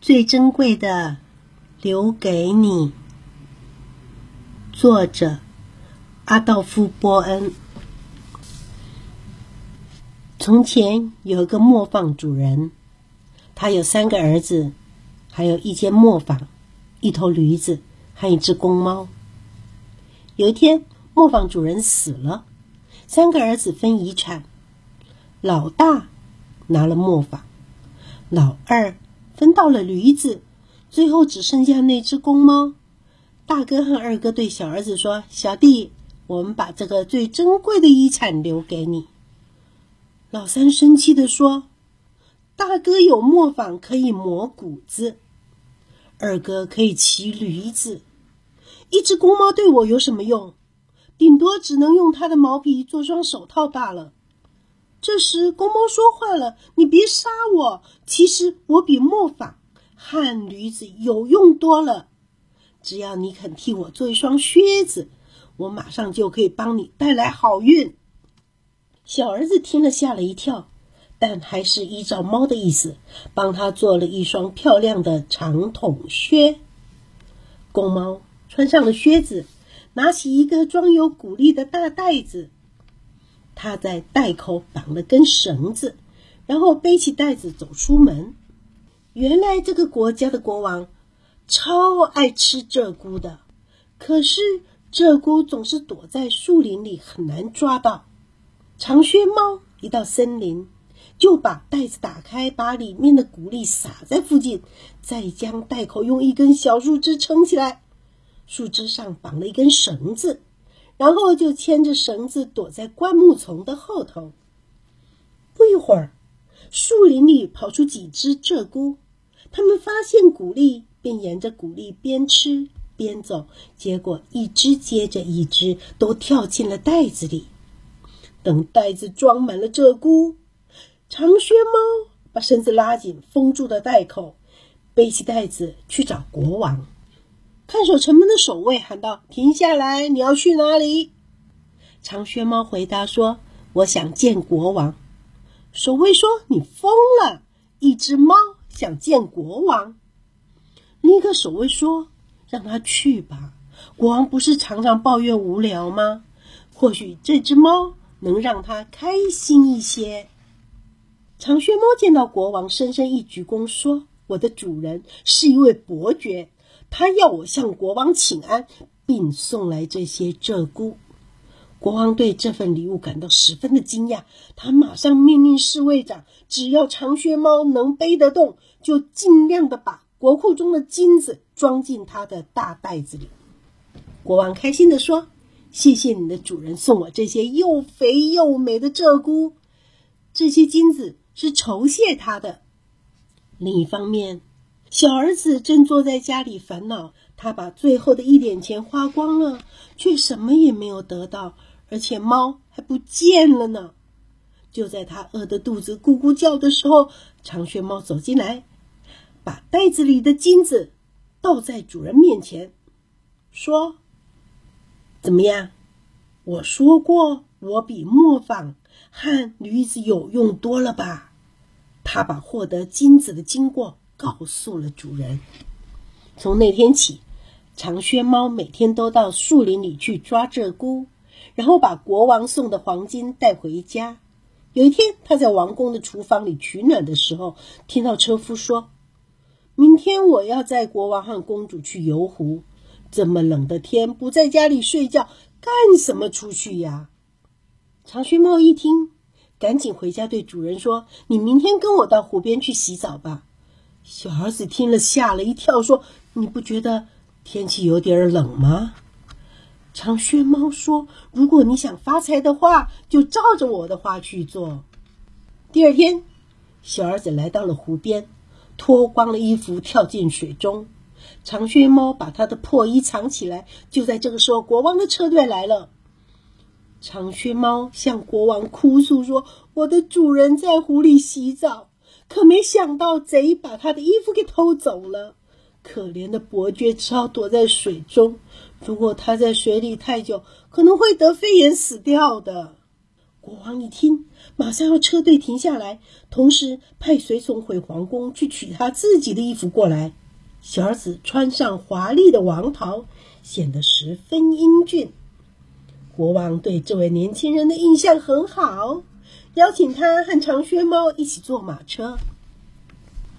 最珍贵的留给你。作者阿道夫·波恩。从前有一个磨坊主人，他有三个儿子，还有一间磨坊，一头驴子和一只公猫。有一天，磨坊主人死了，三个儿子分遗产，老大拿了磨坊，老二。分到了驴子，最后只剩下那只公猫。大哥和二哥对小儿子说：“小弟，我们把这个最珍贵的遗产留给你。”老三生气的说：“大哥有磨坊可以磨谷子，二哥可以骑驴子，一只公猫对我有什么用？顶多只能用它的毛皮做双手套罢了。”这时，公猫说话了：“你别杀我，其实我比磨坊和驴子有用多了。只要你肯替我做一双靴子，我马上就可以帮你带来好运。”小儿子听了吓了一跳，但还是依照猫的意思，帮他做了一双漂亮的长筒靴。公猫穿上了靴子，拿起一个装有谷粒的大袋子。他在袋口绑了根绳子，然后背起袋子走出门。原来这个国家的国王超爱吃鹧鸪的，可是鹧鸪总是躲在树林里，很难抓到。长靴猫一到森林，就把袋子打开，把里面的谷粒撒在附近，再将袋口用一根小树枝撑起来，树枝上绑了一根绳子。然后就牵着绳子躲在灌木丛的后头。不一会儿，树林里跑出几只鹧鸪，它们发现谷粒，便沿着谷粒边吃边走，结果一只接着一只都跳进了袋子里。等袋子装满了鹧鸪，长靴猫把绳子拉紧，封住了袋口，背起袋子去找国王。看守城门的守卫喊道：“停下来！你要去哪里？”长靴猫回答说：“我想见国王。”守卫说：“你疯了！一只猫想见国王。”另一个守卫说：“让他去吧，国王不是常常抱怨无聊吗？或许这只猫能让他开心一些。”长靴猫见到国王，深深一鞠躬说：“我的主人是一位伯爵。”他要我向国王请安，并送来这些鹧鸪。国王对这份礼物感到十分的惊讶，他马上命令侍卫长，只要长靴猫能背得动，就尽量的把国库中的金子装进他的大袋子里。国王开心的说：“谢谢你的主人送我这些又肥又美的鹧鸪，这些金子是酬谢他的。”另一方面，小儿子正坐在家里烦恼，他把最后的一点钱花光了，却什么也没有得到，而且猫还不见了呢。就在他饿得肚子咕咕叫的时候，长靴猫走进来，把袋子里的金子倒在主人面前，说：“怎么样？我说过我比磨坊和驴子有用多了吧？”他把获得金子的经过。告诉了主人。从那天起，长靴猫每天都到树林里去抓鹧鸪，然后把国王送的黄金带回家。有一天，他在王宫的厨房里取暖的时候，听到车夫说：“明天我要载国王和公主去游湖。这么冷的天，不在家里睡觉，干什么出去呀？”长靴猫一听，赶紧回家对主人说：“你明天跟我到湖边去洗澡吧。”小儿子听了吓了一跳，说：“你不觉得天气有点冷吗？”长靴猫说：“如果你想发财的话，就照着我的话去做。”第二天，小儿子来到了湖边，脱光了衣服跳进水中。长靴猫把他的破衣藏起来。就在这个时候，国王的车队来了。长靴猫向国王哭诉说：“我的主人在湖里洗澡。”可没想到，贼把他的衣服给偷走了。可怜的伯爵只好躲在水中。如果他在水里太久，可能会得肺炎死掉的。国王一听，马上要车队停下来，同时派随从回皇宫去取他自己的衣服过来。小儿子穿上华丽的王袍，显得十分英俊。国王对这位年轻人的印象很好，邀请他和长靴猫一起坐马车。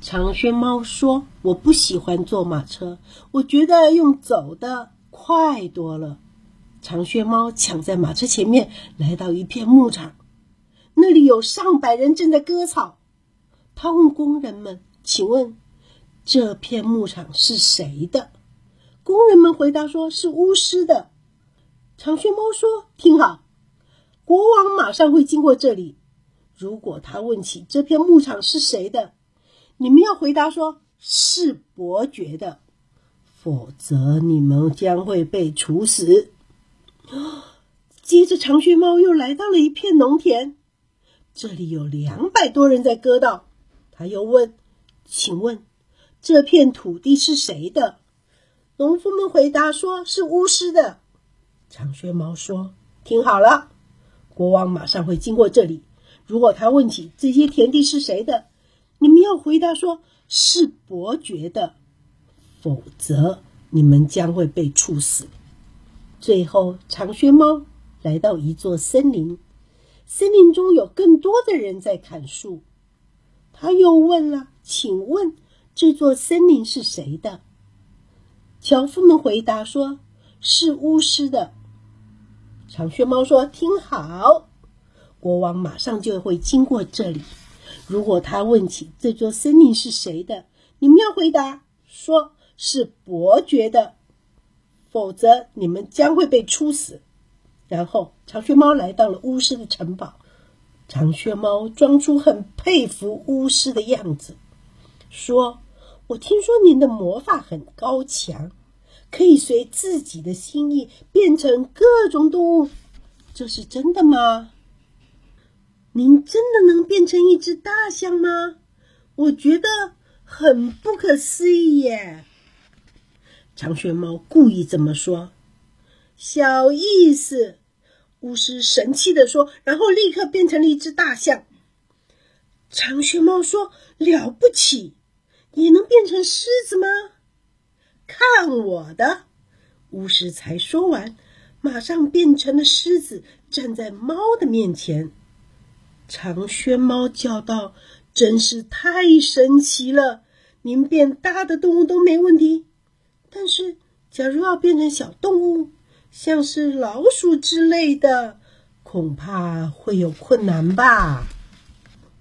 长靴猫说：“我不喜欢坐马车，我觉得用走的快多了。”长靴猫抢在马车前面，来到一片牧场，那里有上百人正在割草。他问工人们：“请问这片牧场是谁的？”工人们回答说：“是巫师的。”长靴猫说：“听好，国王马上会经过这里。如果他问起这片牧场是谁的，你们要回答说是伯爵的，否则你们将会被处死。”接着，长靴猫又来到了一片农田，这里有两百多人在割稻。他又问：“请问这片土地是谁的？”农夫们回答说：“是巫师的。”长靴猫说：“听好了，国王马上会经过这里。如果他问起这些田地是谁的，你们要回答说是伯爵的，否则你们将会被处死。”最后，长靴猫来到一座森林，森林中有更多的人在砍树。他又问了：“请问这座森林是谁的？”樵夫们回答说：“是巫师的。”长靴猫说：“听好，国王马上就会经过这里。如果他问起这座森林是谁的，你们要回答说是伯爵的。”否则，你们将会被处死。然后，长靴猫来到了巫师的城堡。长靴猫装出很佩服巫师的样子，说：“我听说您的魔法很高强，可以随自己的心意变成各种动物。这是真的吗？您真的能变成一只大象吗？我觉得很不可思议耶！”长靴猫故意这么说，小意思。巫师神气的说，然后立刻变成了一只大象。长靴猫说：“了不起，也能变成狮子吗？”看我的！巫师才说完，马上变成了狮子，站在猫的面前。长靴猫叫道：“真是太神奇了！您变大的动物都没问题。”但是，假如要变成小动物，像是老鼠之类的，恐怕会有困难吧。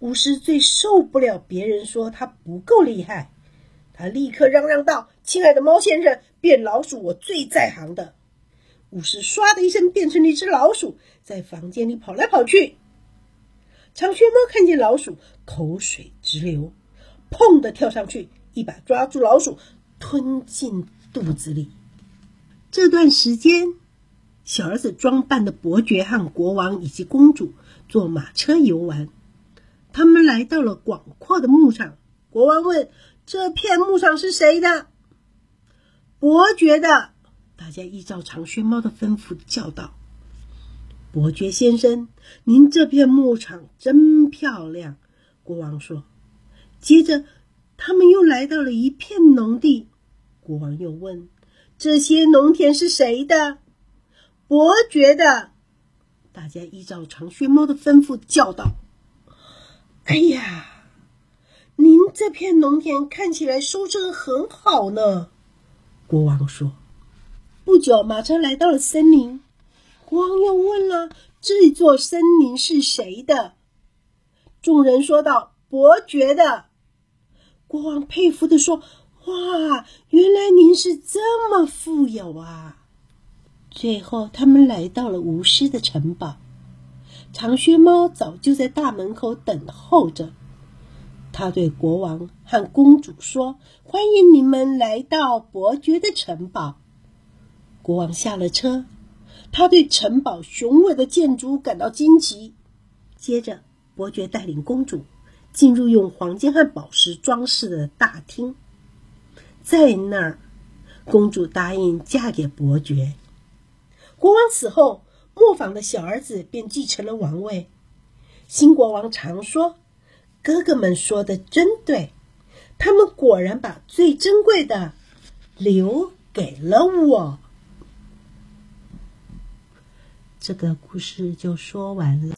巫师最受不了别人说他不够厉害，他立刻嚷嚷道：“亲爱的猫先生，变老鼠我最在行的。”巫师唰的一声变成了一只老鼠，在房间里跑来跑去。长靴猫看见老鼠，口水直流，砰的跳上去，一把抓住老鼠，吞进。肚子里。这段时间，小儿子装扮的伯爵和国王以及公主坐马车游玩。他们来到了广阔的牧场。国王问：“这片牧场是谁的？”伯爵的。大家依照长靴猫的吩咐叫道：“伯爵先生，您这片牧场真漂亮。”国王说。接着，他们又来到了一片农地。国王又问：“这些农田是谁的？”伯爵的。大家依照长靴猫的吩咐叫道：“哎呀，您这片农田看起来收成很好呢。”国王说。不久，马车来到了森林。国王又问了：“这座森林是谁的？”众人说道：“伯爵的。”国王佩服的说。哇，原来您是这么富有啊！最后，他们来到了巫师的城堡。长靴猫早就在大门口等候着。他对国王和公主说：“欢迎你们来到伯爵的城堡。”国王下了车，他对城堡雄伟的建筑感到惊奇。接着，伯爵带领公主进入用黄金和宝石装饰的大厅。在那儿，公主答应嫁给伯爵。国王死后，磨坊的小儿子便继承了王位。新国王常说：“哥哥们说的真对，他们果然把最珍贵的留给了我。”这个故事就说完了。